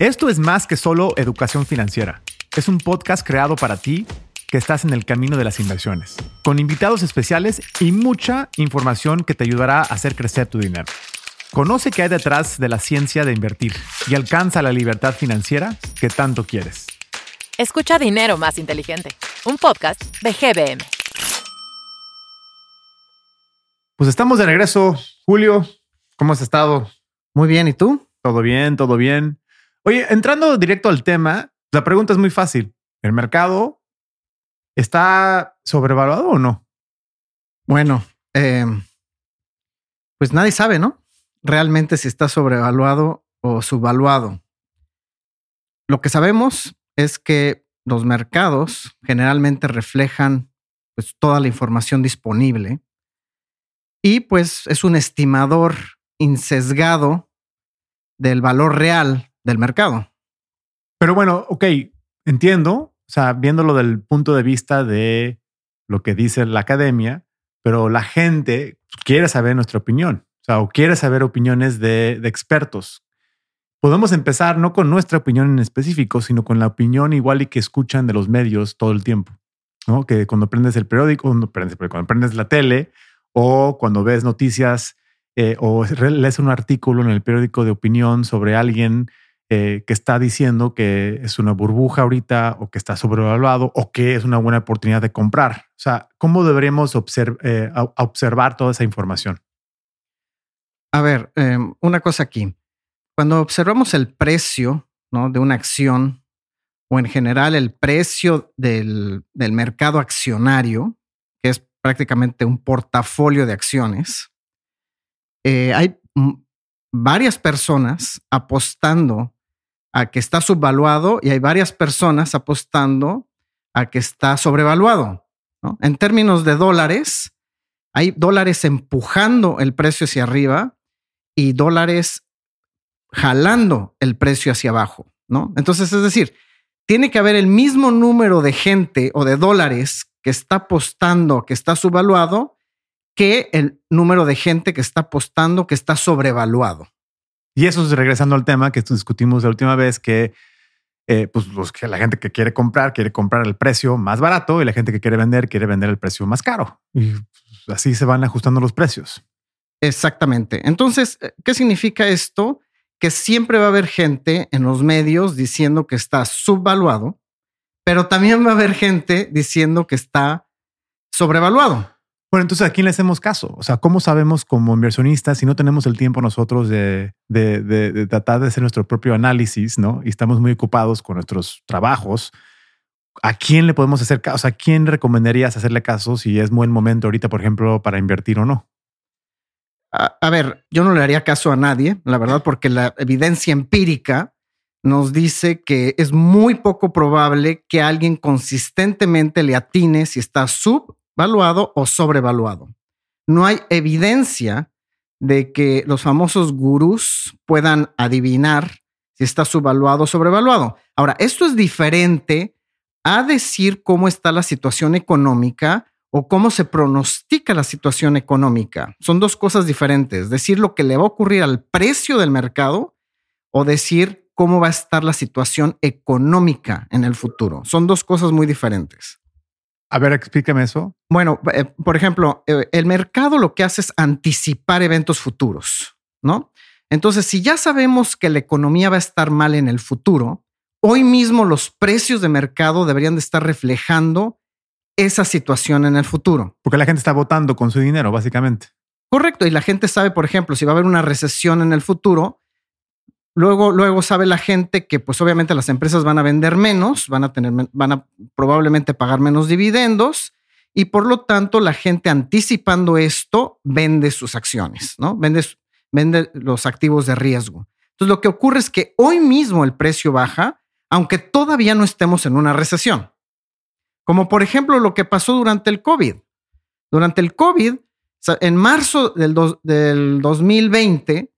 Esto es más que solo educación financiera. Es un podcast creado para ti que estás en el camino de las inversiones, con invitados especiales y mucha información que te ayudará a hacer crecer tu dinero. Conoce qué hay detrás de la ciencia de invertir y alcanza la libertad financiera que tanto quieres. Escucha Dinero Más Inteligente, un podcast de GBM. Pues estamos de regreso. Julio, ¿cómo has estado? Muy bien, ¿y tú? Todo bien, todo bien. Oye, entrando directo al tema, la pregunta es muy fácil. ¿El mercado está sobrevaluado o no? Bueno, eh, pues nadie sabe, ¿no? Realmente si está sobrevaluado o subvaluado. Lo que sabemos es que los mercados generalmente reflejan pues, toda la información disponible y pues es un estimador insesgado del valor real del mercado. Pero bueno, ok, entiendo, o sea, viéndolo del punto de vista de lo que dice la academia, pero la gente quiere saber nuestra opinión, o sea, o quiere saber opiniones de, expertos. Podemos empezar no con nuestra opinión en específico, sino con la opinión igual y que escuchan de los medios todo el tiempo, ¿no? Que cuando prendes el periódico, cuando prendes, cuando prendes la tele o cuando ves noticias eh, o lees un artículo en el periódico de opinión sobre alguien eh, que está diciendo que es una burbuja ahorita o que está sobrevaluado o que es una buena oportunidad de comprar. O sea, ¿cómo deberíamos eh, observar toda esa información? A ver, em, una cosa aquí. Cuando observamos el precio ¿no? de una acción o en general el precio del, del mercado accionario, que es prácticamente un portafolio de acciones, eh, hay varias personas apostando a que está subvaluado y hay varias personas apostando a que está sobrevaluado. En términos de dólares, hay dólares empujando el precio hacia arriba y dólares jalando el precio hacia abajo. ¿no? Entonces, es decir, tiene que haber el mismo número de gente o de dólares que está apostando que está subvaluado que el número de gente que está apostando que está sobrevaluado. Y eso es regresando al tema que discutimos la última vez, que eh, pues la gente que quiere comprar quiere comprar el precio más barato y la gente que quiere vender quiere vender el precio más caro. Y pues, así se van ajustando los precios. Exactamente. Entonces, eh, ¿qué significa esto? Que siempre va a haber gente en los medios diciendo que está subvaluado, pero también va a haber gente diciendo que está sobrevaluado. Bueno, entonces ¿a quién le hacemos caso? O sea, ¿cómo sabemos como inversionistas si no tenemos el tiempo nosotros de, tratar de hacer nuestro propio análisis, ¿no? Y estamos muy ocupados con nuestros trabajos. ¿A quién le podemos hacer caso? O sea, ¿a quién recomendarías hacerle caso si es buen momento ahorita, por ejemplo, para invertir o no? A, a ver, yo no le haría caso a nadie, la verdad, porque la evidencia empírica nos dice que es muy poco probable que alguien consistentemente le atine si está sub valuado o sobrevaluado. No hay evidencia de que los famosos gurús puedan adivinar si está subvaluado o sobrevaluado. Ahora, esto es diferente a decir cómo está la situación económica o cómo se pronostica la situación económica. Son dos cosas diferentes. Decir lo que le va a ocurrir al precio del mercado o decir cómo va a estar la situación económica en el futuro. Son dos cosas muy diferentes. A ver, explícame eso. Bueno, eh, por ejemplo, eh, el mercado lo que hace es anticipar eventos futuros, ¿no? Entonces, si ya sabemos que la economía va a estar mal en el futuro, hoy mismo los precios de mercado deberían de estar reflejando esa situación en el futuro. Porque la gente está votando con su dinero, básicamente. Correcto. Y la gente sabe, por ejemplo, si va a haber una recesión en el futuro, Luego, luego sabe la gente que, pues obviamente las empresas van a vender menos, van a tener, van a probablemente pagar menos dividendos y por lo tanto la gente anticipando esto vende sus acciones, ¿no? Vende, vende los activos de riesgo. Entonces lo que ocurre es que hoy mismo el precio baja, aunque todavía no estemos en una recesión. Como por ejemplo lo que pasó durante el COVID. Durante el COVID, en marzo del, del 2020,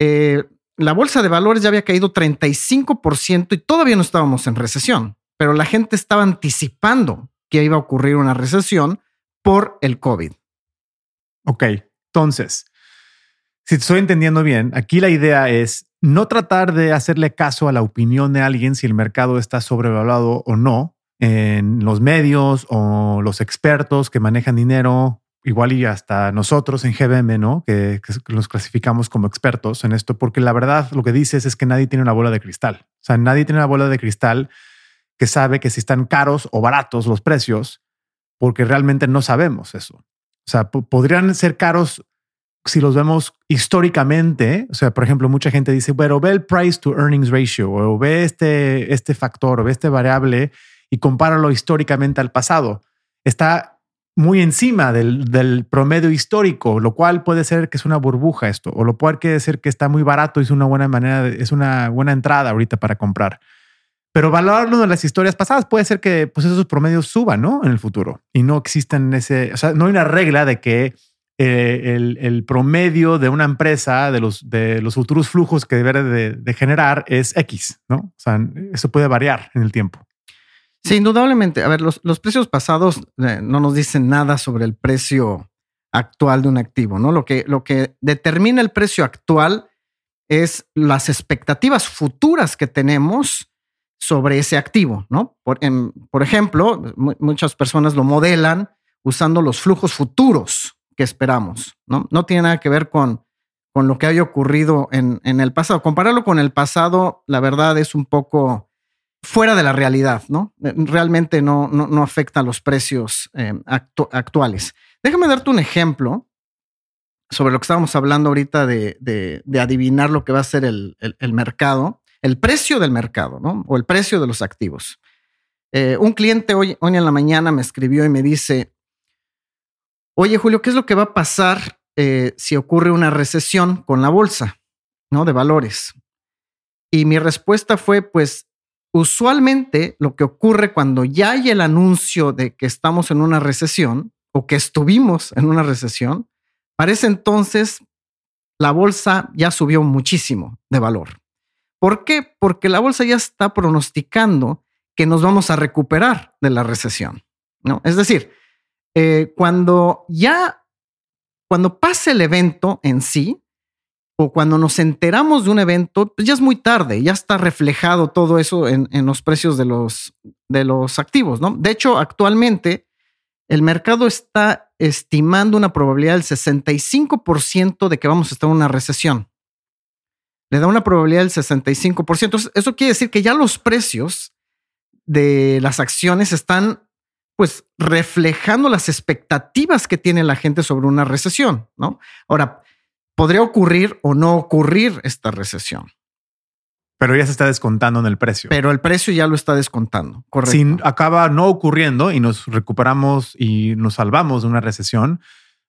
eh, la bolsa de valores ya había caído 35% y todavía no estábamos en recesión, pero la gente estaba anticipando que iba a ocurrir una recesión por el COVID. Ok, entonces, si te estoy entendiendo bien, aquí la idea es no tratar de hacerle caso a la opinión de alguien si el mercado está sobrevaluado o no en los medios o los expertos que manejan dinero, igual y hasta nosotros en GBM, ¿no? Que, que, los clasificamos como expertos en esto, porque la verdad lo que dices es que nadie tiene una bola de cristal. O sea, nadie tiene una bola de cristal que sabe que si están caros o baratos los precios, porque realmente no sabemos eso. O sea, podrían ser caros si los vemos históricamente, o sea, por ejemplo, mucha gente dice, bueno, ve el price to earnings ratio o ve este, este factor o ve este variable y compáralo históricamente al pasado. Está muy encima del, promedio histórico, lo cual puede ser que es una burbuja esto, o lo puede ser que está muy barato y es una buena manera, es una buena entrada ahorita para comprar. Pero valorarlo de las historias pasadas puede ser que pues, esos promedios suban ¿no? en el futuro y no existen ese, o sea, no hay una regla de que eh, el, promedio de una empresa de los, de los futuros flujos que debe de, de, generar es X, ¿no? O sea, eso puede variar en el tiempo. Sí, indudablemente. A ver, los, los precios pasados eh, no nos dicen nada sobre el precio actual de un activo, ¿no? Lo que, lo que determina el precio actual es las expectativas futuras que tenemos sobre ese activo, ¿no? Por, ejemplo, muchas personas lo modelan usando los flujos futuros que esperamos, ¿no? No tiene nada que ver con, con lo que haya ocurrido en, en el pasado. Compararlo con el pasado, la verdad es un poco fuera de la realidad, ¿no? Eh, realmente no, no, afecta a los precios eh, actu actuales. Déjame darte un ejemplo sobre lo que estábamos hablando ahorita de, de, adivinar lo que va a ser el, el, mercado, el precio del mercado, ¿no? O el precio de los activos. Eh, un cliente hoy, hoy en la mañana me escribió y me dice, Oye, Julio, ¿qué es lo que va a pasar si ocurre una recesión con la bolsa, ¿no? De valores. Y mi respuesta fue, pues, usualmente lo que ocurre cuando ya hay el anuncio de que estamos en una recesión o que estuvimos en una recesión, parece entonces la bolsa ya subió muchísimo de valor. ¿Por qué? Porque la bolsa ya está pronosticando que nos vamos a recuperar de la recesión. ¿no? Es decir, eh, cuando ya, cuando pase el evento en sí, o cuando nos enteramos de un evento, pues ya es muy tarde, ya está reflejado todo eso en, los precios de los, de los activos, ¿no? De hecho, actualmente el mercado está estimando una probabilidad del 65% de que vamos a estar en una recesión. Le da una probabilidad del 65%. Eso quiere decir que ya los precios de las acciones están pues reflejando las expectativas que tiene la gente sobre una recesión, ¿no? Ahora, podría ocurrir o no ocurrir esta recesión. Pero ya se está descontando en el precio. Pero el precio ya lo está descontando. Correcto. Si acaba no ocurriendo y nos recuperamos y nos salvamos de una recesión,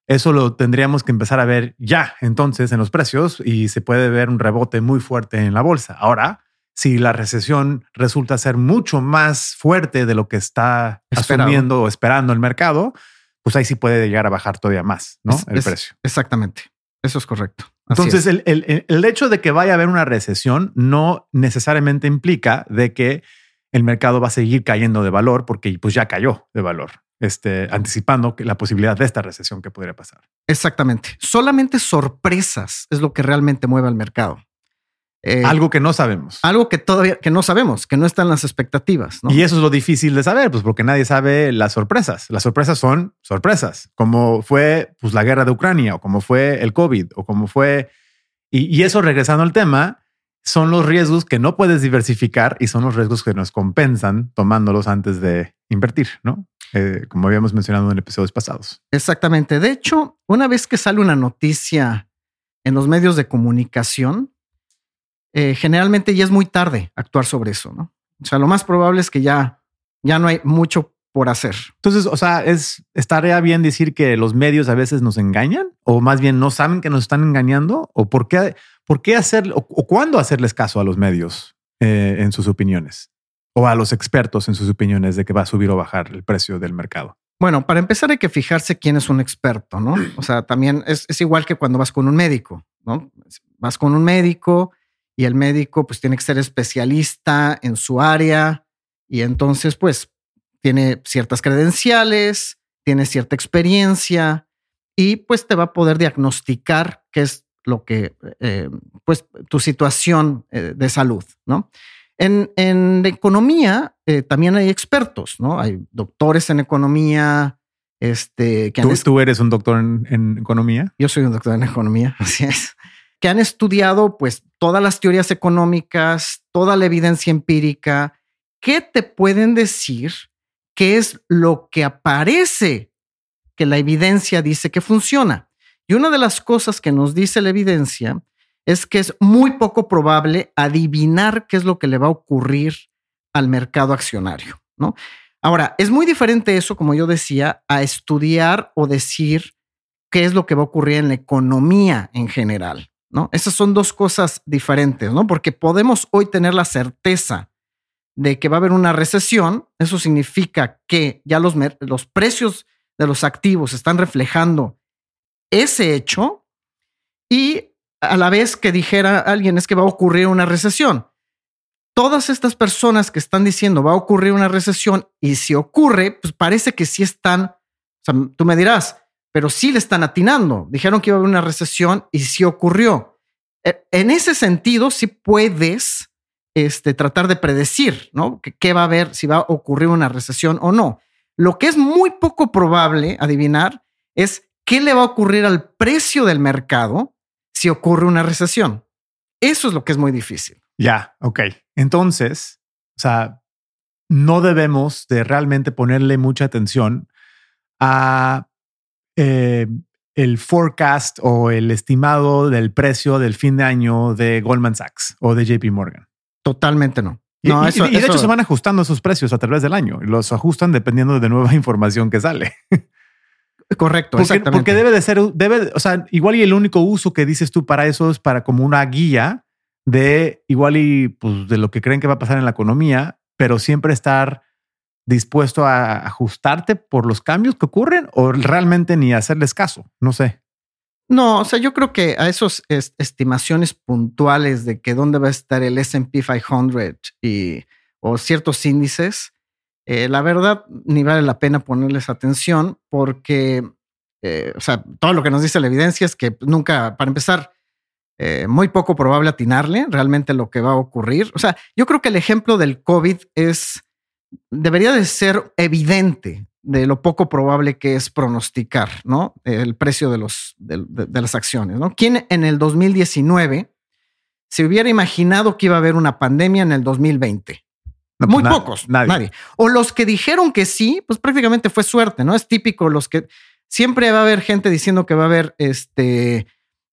eso lo tendríamos que empezar a ver ya entonces en los precios y se puede ver un rebote muy fuerte en la bolsa. Ahora, si la recesión resulta ser mucho más fuerte de lo que está Esperado. asumiendo o esperando el mercado, pues ahí sí puede llegar a bajar todavía más ¿no? Es, el es, precio. Exactamente. Eso es correcto. Así Entonces, es. el, el, el, hecho de que vaya a haber una recesión no necesariamente implica de que el mercado va a seguir cayendo de valor porque pues ya cayó de valor, este, anticipando que la posibilidad de esta recesión que podría pasar. Exactamente. Solamente sorpresas es lo que realmente mueve al mercado. Eh, algo que no sabemos. Algo que todavía que no sabemos, que no están las expectativas. ¿no? Y eso es lo difícil de saber, pues porque nadie sabe las sorpresas. Las sorpresas son sorpresas, como fue pues, la guerra de Ucrania o como fue el COVID o como fue... Y, y eso, regresando al tema, son los riesgos que no puedes diversificar y son los riesgos que nos compensan tomándolos antes de invertir, ¿no? Eh, como habíamos mencionado en episodios pasados. Exactamente. De hecho, una vez que sale una noticia en los medios de comunicación, eh, generalmente ya es muy tarde actuar sobre eso, ¿no? O sea, lo más probable es que ya, ya no hay mucho por hacer. Entonces, o sea, es estaría bien decir que los medios a veces nos engañan o más bien no saben que nos están engañando o por qué, por qué hacer o, o cuándo hacerles caso a los medios eh, en sus opiniones o a los expertos en sus opiniones de que va a subir o bajar el precio del mercado. Bueno, para empezar hay que fijarse quién es un experto, ¿no? O sea, también es, es igual que cuando vas con un médico, ¿no? Vas con un médico y el médico pues tiene que ser especialista en su área y entonces pues tiene ciertas credenciales, tiene cierta experiencia y pues te va a poder diagnosticar qué es lo que eh, pues tu situación eh, de salud, ¿no? En, en economía eh, también hay expertos, ¿no? Hay doctores en economía, este, que ¿Tú, ¿Tú, eres un doctor en, en, economía? Yo soy un doctor en economía, así es. Que han estudiado, pues, todas las teorías económicas, toda la evidencia empírica. ¿Qué te pueden decir? ¿Qué es lo que aparece que la evidencia dice que funciona? Y una de las cosas que nos dice la evidencia es que es muy poco probable adivinar qué es lo que le va a ocurrir al mercado accionario, ¿no? Ahora, es muy diferente eso, como yo decía, a estudiar o decir qué es lo que va a ocurrir en la economía en general, ¿no? Esas son dos cosas diferentes, ¿no? Porque podemos hoy tener la certeza de que va a haber una recesión, eso significa que ya los, los precios de los activos están reflejando ese hecho y a la vez que dijera alguien es que va a ocurrir una recesión. Todas estas personas que están diciendo va a ocurrir una recesión y si ocurre, pues parece que sí están, o sea, tú me dirás, pero sí le están atinando. Dijeron que iba a haber una recesión y sí ocurrió. E, en ese sentido, sí puedes este, tratar de predecir, ¿no? ¿Qué va a haber, si va a ocurrir una recesión o no. Lo que es muy poco probable adivinar es qué le va a ocurrir al precio del mercado si ocurre una recesión. Eso es lo que es muy difícil. Ya, ok. Entonces, o sea, no debemos de realmente ponerle mucha atención a eh, el forecast o el estimado del precio del fin de año de Goldman Sachs o de JP Morgan. Totalmente no. no y, y, de hecho se van ajustando esos precios a través del año. Los ajustan dependiendo de nueva información que sale. Correcto, porque, exactamente. Porque debe de ser, debe, o sea, igual y el único uso que dices tú para eso es para como una guía de igual y pues de lo que creen que va a pasar en la economía, pero siempre estar dispuesto a ajustarte por los cambios que ocurren o realmente ni hacerles caso. No sé. No, o sea, yo creo que a esas estimaciones puntuales de que dónde va a estar el SP 500 y o ciertos índices, eh, la verdad, ni vale la pena ponerles atención porque, eh, o sea, todo lo que nos dice la evidencia es que nunca, para empezar, eh, muy poco probable atinarle realmente lo que va a ocurrir. O sea, yo creo que el ejemplo del COVID es, debería de ser evidente de lo poco probable que es pronosticar, ¿no? El precio de, los, de, de las acciones, ¿no? ¿Quién en el 2019 se hubiera imaginado que iba a haber una pandemia en el 2020? Muy pues pocos, nadie. O los que dijeron que sí, pues prácticamente fue suerte, ¿no? Es típico los que siempre va a haber gente diciendo que va a haber este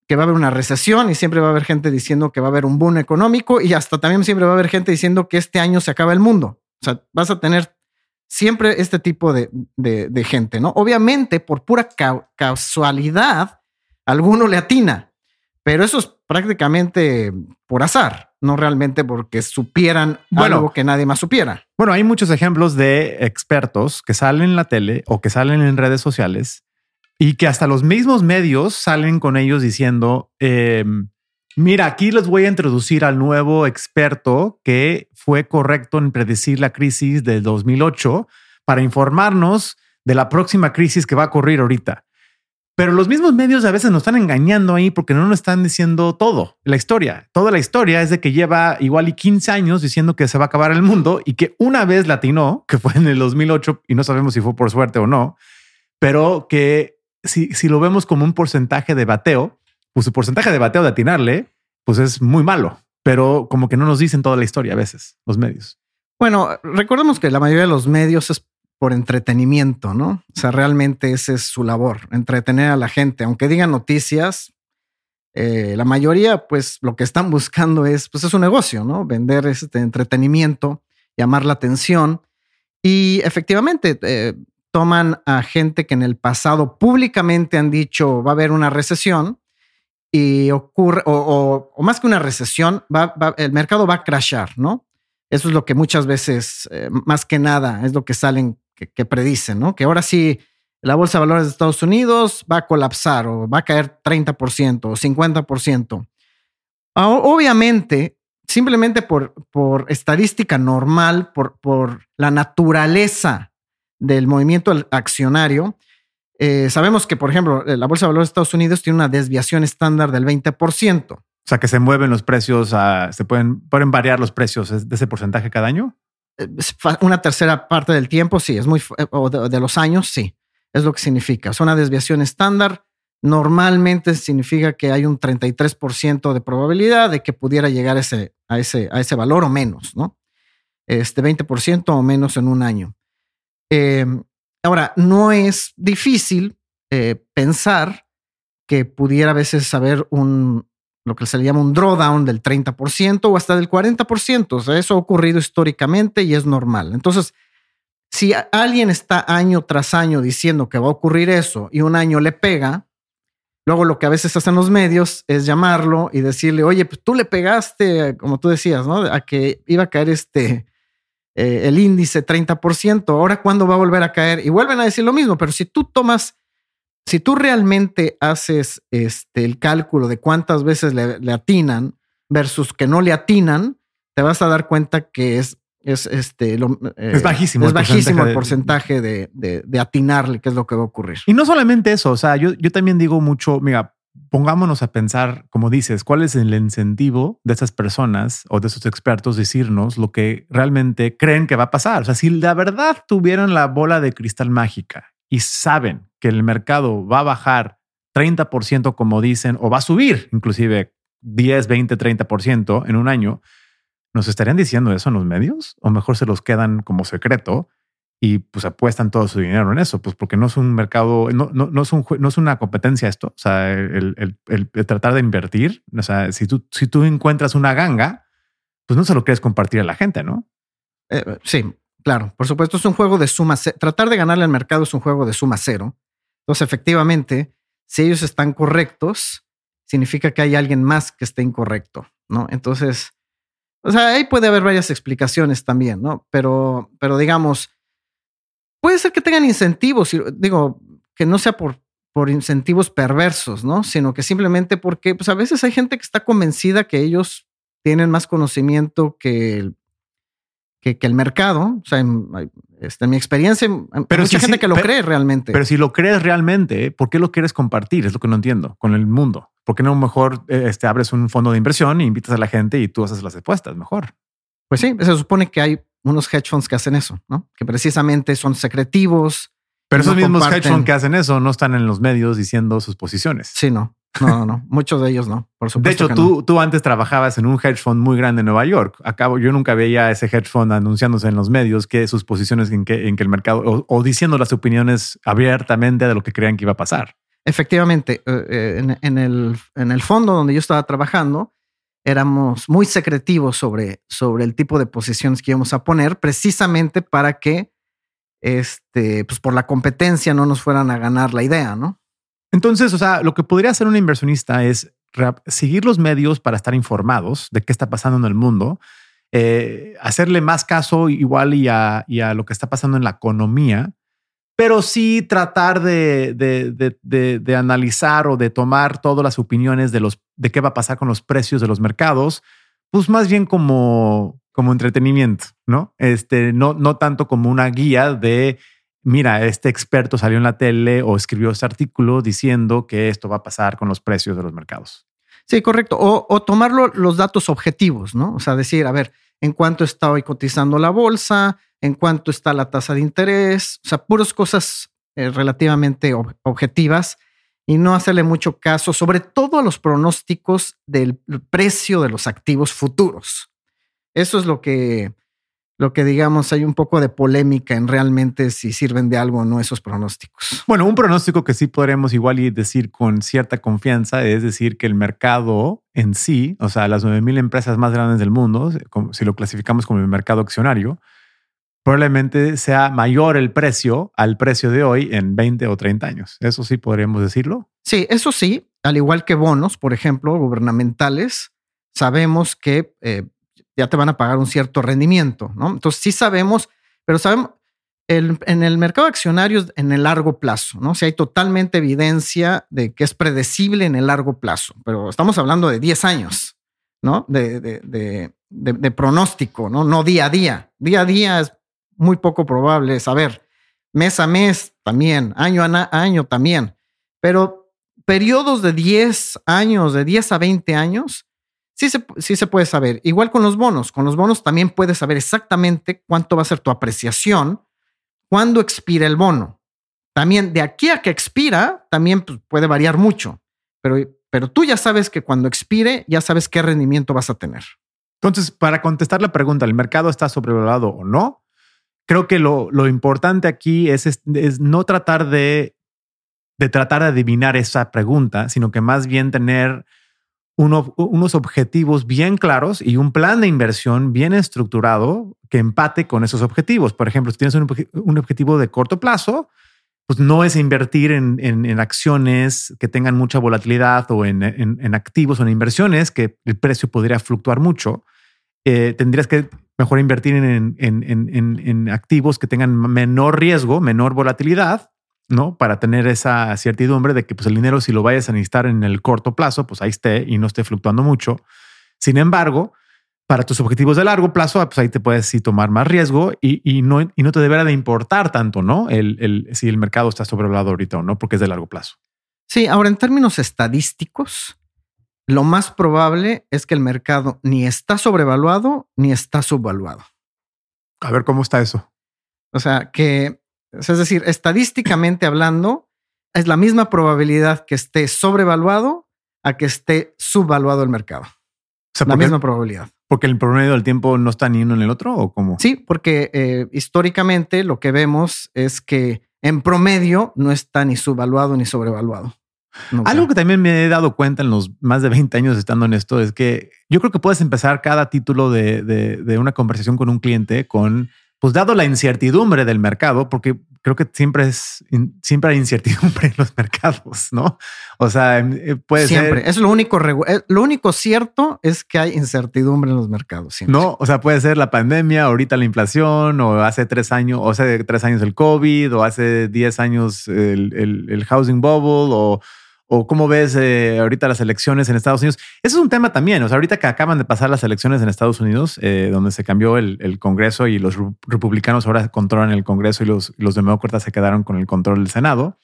que va a haber una recesión y siempre va a haber gente diciendo que va a haber un boom económico y hasta también siempre va a haber gente diciendo que este año se acaba el mundo. O sea, vas a tener siempre este tipo de, de, gente, ¿no? Obviamente, por pura casualidad, alguno le atina, pero eso es prácticamente por azar no realmente porque supieran algo que nadie más supiera. Bueno, hay muchos ejemplos de expertos que salen en la tele o que salen en redes sociales y que hasta los mismos medios salen con ellos diciendo, em, mira, aquí les voy a introducir al nuevo experto que fue correcto en predecir la crisis del 2008 para informarnos de la próxima crisis que va a ocurrir ahorita. Pero los mismos medios a veces nos están engañando ahí porque no nos están diciendo todo, la historia. Toda la historia es de que lleva igual y 15 años diciendo que se va a acabar el mundo y que una vez latinó, que fue en el 2008 y no sabemos si fue por suerte o no, pero que si, si lo vemos como un porcentaje de bateo, pues su porcentaje de bateo de atinarle, pues es muy malo, pero como que no nos dicen toda la historia a veces los medios. Bueno, recordemos que la mayoría de los medios es por entretenimiento, ¿no? O sea, realmente esa es su labor, entretener a la gente. Aunque digan noticias, eh, la mayoría, pues lo que están buscando es, pues es un negocio, ¿no? Vender este entretenimiento, llamar la atención. Y efectivamente, eh, toman a gente que en el pasado públicamente han dicho va a haber una recesión ocurre, o, más que una recesión, el mercado va a crashar, ¿no? Eso es lo que muchas veces, eh, más que nada, es lo que salen que, predicen, ¿no? Que ahora sí la bolsa de valores de Estados Unidos va a colapsar o va a caer 30% o 50%. Obviamente, simplemente por, por estadística normal, por, por la naturaleza del movimiento accionario, eh, sabemos que, por ejemplo, la bolsa de valores de Estados Unidos tiene una desviación estándar del 20%. O sea, que se mueven los precios, a, se pueden, pueden variar los precios de ese porcentaje cada año. Eh, una tercera parte del tiempo, sí, es muy, eh, o de, los años, sí, es lo que significa. Es una desviación estándar. Normalmente significa que hay un 33% de probabilidad de que pudiera llegar a ese, a ese, a ese valor o menos, ¿no? Este 20% o menos en un año. Em, ahora, no es difícil eh, pensar que pudiera a veces haber un, lo que se le llama un drawdown del 30% o hasta del 40%. O sea, eso ha ocurrido históricamente y es normal. Entonces, si alguien está año tras año diciendo que va a ocurrir eso y un año le pega, luego lo que a veces hacen los medios es llamarlo y decirle, oye, pues tú le pegaste, como tú decías, ¿no? A que iba a caer este, eh, el índice 30%, ahora cuándo va a volver a caer? Y vuelven a decir lo mismo, pero si tú tomas si tú realmente haces este, el cálculo de cuántas veces le, atinan versus que no le atinan, te vas a dar cuenta que es, es, este, eh, es bajísimo, es bajísimo el porcentaje de, de, atinarle qué es lo que va a ocurrir. Y no solamente eso, o sea, yo, yo también digo mucho, mira, pongámonos a pensar, como dices, cuál es el incentivo de esas personas o de esos expertos decirnos lo que realmente creen que va a pasar. O sea, si la verdad tuvieran la bola de cristal mágica y saben que el mercado va a bajar 30% como dicen, o va a subir inclusive 10, 20, 30% en un año, ¿nos estarían diciendo eso en los medios? ¿O mejor se los quedan como secreto y pues apuestan todo su dinero en eso? Pues porque no es un mercado, no, no, no es, un, no es una competencia esto. O sea, el, el, tratar de invertir, o sea, si tú, si tú encuentras una ganga, pues no se lo quieres compartir a la gente, ¿no? Eh, sí, Claro, por supuesto, es un juego de suma cero. Tratar de ganarle al mercado es un juego de suma cero. Entonces, efectivamente, si ellos están correctos, significa que hay alguien más que esté incorrecto, ¿no? Entonces, o sea, ahí puede haber varias explicaciones también, ¿no? Pero, pero digamos, puede ser que tengan incentivos, digo, que no sea por, por incentivos perversos, ¿no? Sino que simplemente porque, pues a veces hay gente que está convencida que ellos tienen más conocimiento que el que, el mercado, o sea, en, este, mi experiencia, pero mucha gente que lo cree realmente. Pero si lo crees realmente, ¿por qué lo quieres compartir? Es lo que no entiendo con el mundo. ¿Por qué no mejor eh, este, abres un fondo de inversión e invitas a la gente y tú haces las apuestas mejor? Pues sí, se supone que hay unos hedge funds que hacen eso, ¿no? Que precisamente son secretivos. Pero esos mismos hedge funds que hacen eso no están en los medios diciendo sus posiciones. Sí, no. No, no, muchos de ellos no, por supuesto. De hecho, tú, tú antes trabajabas en un hedge fund muy grande en Nueva York. Acabo, yo nunca veía ese hedge fund anunciándose en los medios que sus posiciones en que, en que el mercado o, diciendo las opiniones abiertamente de lo que creían que iba a pasar. Efectivamente, eh, eh, en, el, en el fondo donde yo estaba trabajando, éramos muy secretivos sobre, sobre el tipo de posiciones que íbamos a poner, precisamente para que, este, pues por la competencia no nos fueran a ganar la idea, ¿no? Entonces, o sea, lo que podría hacer un inversionista es seguir los medios para estar informados de qué está pasando en el mundo, eh, hacerle más caso igual y a, lo que está pasando en la economía, pero sí tratar de, de, analizar o de tomar todas las opiniones de, los, de qué va a pasar con los precios de los mercados, pues más bien como, como entretenimiento, ¿no? Este, no, no tanto como una guía de mira, este experto salió en la tele o escribió este artículo diciendo que esto va a pasar con los precios de los mercados. Sí, correcto. O, o tomarlo los datos objetivos, ¿no? O sea, decir, a ver, en cuánto está hoy cotizando la bolsa, en cuánto está la tasa de interés, o sea, puras cosas eh, relativamente objetivas y no hacerle mucho caso, sobre todo a los pronósticos del precio de los activos futuros. Eso es lo que lo que digamos hay un poco de polémica en realmente si sirven de algo o no esos pronósticos. Bueno, un pronóstico que sí podremos igual y decir con cierta confianza es decir que el mercado en sí, o sea, las 9000 empresas más grandes del mundo, si lo clasificamos como el mercado accionario, probablemente sea mayor el precio al precio de hoy en 20 o 30 años. Eso sí podríamos decirlo. Sí, eso sí, al igual que bonos, por ejemplo, gubernamentales, sabemos que eh, ya te van a pagar un cierto rendimiento, ¿no? Entonces sí sabemos, pero sabemos, en el mercado accionario en el largo plazo, ¿no? Si hay totalmente evidencia de que es predecible en el largo plazo, pero estamos hablando de 10 años, ¿no? De, de, pronóstico, ¿no? No día a día. Día a día es muy poco probable saber. Mes a mes también, año a año también. Pero periodos de 10 años, de 10 a 20 años, sí se, sí se puede saber. Igual con los bonos. Con los bonos también puedes saber exactamente cuánto va a ser tu apreciación cuando expira el bono. También de aquí a que expira, también pues, puede variar mucho, pero, pero tú ya sabes que cuando expire, ya sabes qué rendimiento vas a tener. Entonces, para contestar la pregunta, ¿el mercado está sobrevalorado o no? Creo que lo, lo importante aquí es, es, no tratar de, de tratar de adivinar esa pregunta, sino que más bien tener unos objetivos bien claros y un plan de inversión bien estructurado que empate con esos objetivos. Por ejemplo, si tienes un, objetivo de corto plazo, pues no es invertir en, acciones que tengan mucha volatilidad o en, activos o en inversiones que el precio podría fluctuar mucho. Eh, tendrías que mejor invertir en, activos que tengan menor riesgo, menor volatilidad ¿no? Para tener esa certidumbre de que pues, el dinero, si lo vayas a necesitar en el corto plazo, pues ahí esté y no esté fluctuando mucho. Sin embargo, para tus objetivos de largo plazo, pues ahí te puedes sí tomar más riesgo y, no, y no te deberá de importar tanto, ¿no? El, si el mercado está sobrevalorado ahorita o no, porque es de largo plazo. Sí, ahora en términos estadísticos, lo más probable es que el mercado ni está sobrevaluado ni está subvaluado. A ver cómo está eso. O sea, que es decir, estadísticamente hablando, es la misma probabilidad que esté sobrevaluado a que esté subvaluado el mercado. la misma probabilidad. ¿Porque el promedio del tiempo no está ni uno en el otro o cómo? Sí, porque eh, históricamente lo que vemos es que en promedio no está ni subvaluado ni sobrevaluado. Algo que también me he dado cuenta en los más de 20 años estando en esto es que yo creo que puedes empezar cada título de, de una conversación con un cliente con pues dado la incertidumbre del mercado, porque creo que siempre es siempre hay incertidumbre en los mercados, ¿no? O sea, em, eh, puede siempre. Es lo único eh, lo único cierto es que hay incertidumbre en los mercados. No, o sea, puede ser la pandemia, ahorita la inflación, o hace tres años, o hace tres años el COVID, o hace diez años el, el, el housing bubble, o o cómo ves eh, ahorita las elecciones en Estados Unidos. Eso es un tema también. O sea, ahorita que acaban de pasar las elecciones en Estados Unidos, eh, donde se cambió el, Congreso y los republicanos ahora controlan el Congreso y los, demócratas se quedaron con el control del Senado.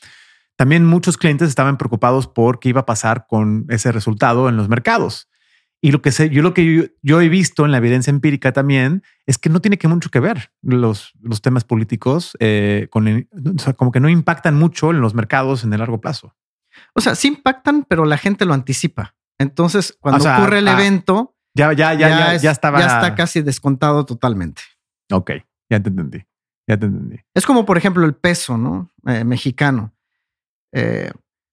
También muchos clientes estaban preocupados por qué iba a pasar con ese resultado en los mercados. Y lo que sé, yo lo que yo, he visto en la evidencia empírica también es que no tiene mucho que ver los, temas políticos eh, con, como que no impactan mucho en los mercados en el largo plazo. O sea, sí impactan, pero la gente lo anticipa. Entonces, cuando ocurre el ah, evento, ya, ya, ya, ya, ya, estaba. Ya está casi descontado totalmente. Ok, ya te entendí. Ya te entendí. Es como, por ejemplo, el peso, ¿no? Eh, mexicano. Eh,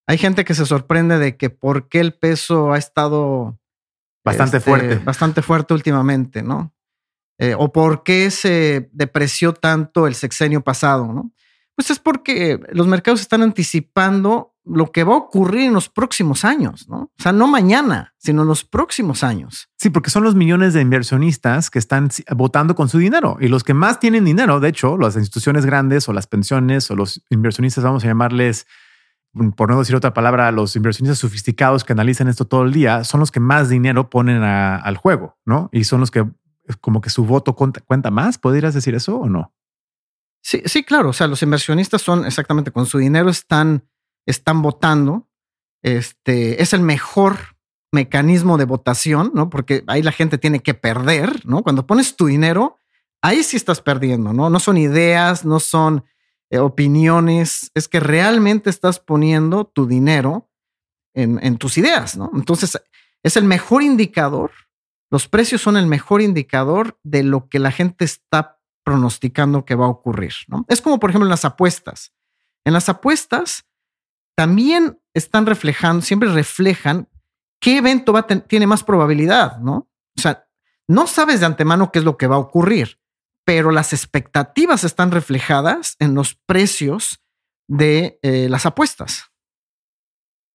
hay gente que se sorprende de que por qué el peso ha estado bastante este, fuerte. Bastante fuerte últimamente, ¿no? Eh, o por qué se depreció tanto el sexenio pasado, ¿no? Pues es porque los mercados están anticipando lo que va a ocurrir en los próximos años, ¿no? O sea, no mañana, sino en los próximos años. Sí, porque son los millones de inversionistas que están votando con su dinero y los que más tienen dinero, de hecho, las instituciones grandes o las pensiones o los inversionistas, vamos a llamarles, por no decir otra palabra, los inversionistas sofisticados que analizan esto todo el día, son los que más dinero ponen al juego, ¿no? Y son los que como que su voto cuenta, cuenta más. ¿Podrías decir eso o no? Sí, sí, claro. O sea, los inversionistas son exactamente con su dinero están están votando. Este es el mejor mecanismo de votación, ¿no? Porque ahí la gente tiene que perder, ¿no? Cuando pones tu dinero, ahí sí estás perdiendo, ¿no? No son ideas, no son eh, opiniones, es que realmente estás poniendo tu dinero en, en tus ideas, ¿no? Entonces, es el mejor indicador, los precios son el mejor indicador de lo que la gente está pronosticando que va a ocurrir, ¿no? Es como, por ejemplo, en las apuestas. En las apuestas, también están reflejando, siempre reflejan qué evento va tiene más probabilidad, ¿no? O sea, no sabes de antemano qué es lo que va a ocurrir, pero las expectativas están reflejadas en los precios de eh, las apuestas.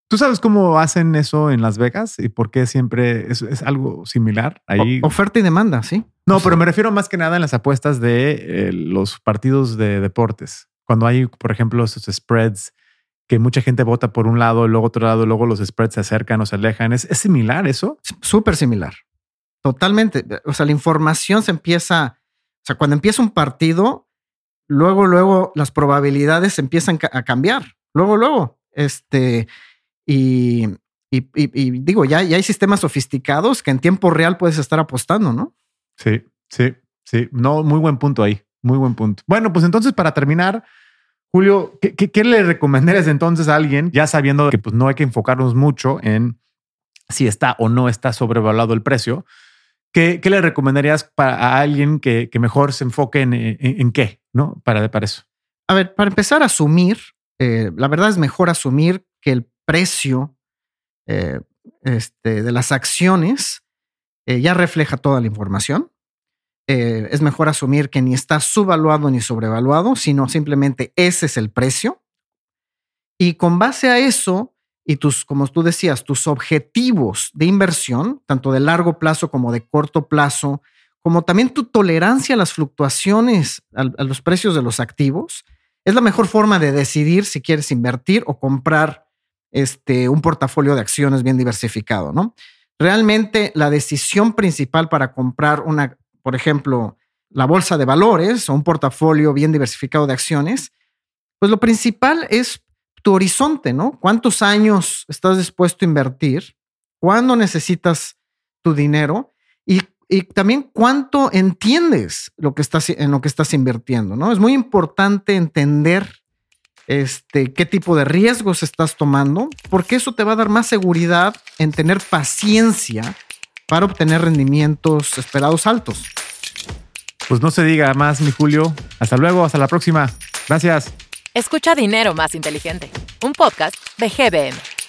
¿Tú sabes cómo hacen eso en Las Vegas y por qué siempre es, algo similar ahí? oferta y demanda, sí. No, pero me refiero más que nada en las apuestas de eh, los partidos de deportes. Cuando hay, por ejemplo, esos spreads que mucha gente vota por un lado, luego otro lado, luego los spreads se acercan o se alejan. ¿Es, similar eso? Súper similar. Totalmente. O sea, la información se empieza, o sea, cuando empieza un partido, luego, luego las probabilidades empiezan a cambiar. Luego, luego. Este, y, Y, digo, ya, ya hay sistemas sofisticados que en tiempo real puedes estar apostando, ¿no? Sí, sí, sí. No, muy buen punto ahí. Muy buen punto. Bueno, pues entonces para terminar, Julio, ¿qué, le recomendarías entonces a alguien, ya sabiendo que pues, no hay que enfocarnos mucho en si está o no está sobrevaluado el precio? ¿Qué, le recomendarías para a alguien que, mejor se enfoque en, qué, no? Para, para eso. A ver, para empezar a asumir, eh, la verdad es mejor asumir que el precio eh, este, de las acciones eh, ya refleja toda la información. Eh, es mejor asumir que ni está subvaluado ni sobrevaluado, sino simplemente ese es el precio. Y con base a eso y tus, como tú decías, tus objetivos de inversión, tanto de largo plazo como de corto plazo, como también tu tolerancia a las fluctuaciones, a los precios de los activos, es la mejor forma de decidir si quieres invertir o comprar este, un portafolio de acciones bien diversificado, ¿no? Realmente la decisión principal para comprar una, por ejemplo, la bolsa de valores o un portafolio bien diversificado de acciones, pues lo principal es tu horizonte, ¿no? ¿Cuántos años estás dispuesto a invertir? ¿Cuándo necesitas tu dinero? Y, y también cuánto entiendes lo que estás, en lo que estás invirtiendo, ¿no? Es muy importante entender este, qué tipo de riesgos estás tomando, porque eso te va a dar más seguridad en tener paciencia para obtener rendimientos esperados altos. Pues no se diga más, mi Julio. Hasta luego, hasta la próxima. Gracias. Escucha Dinero Más Inteligente, un podcast de GBM.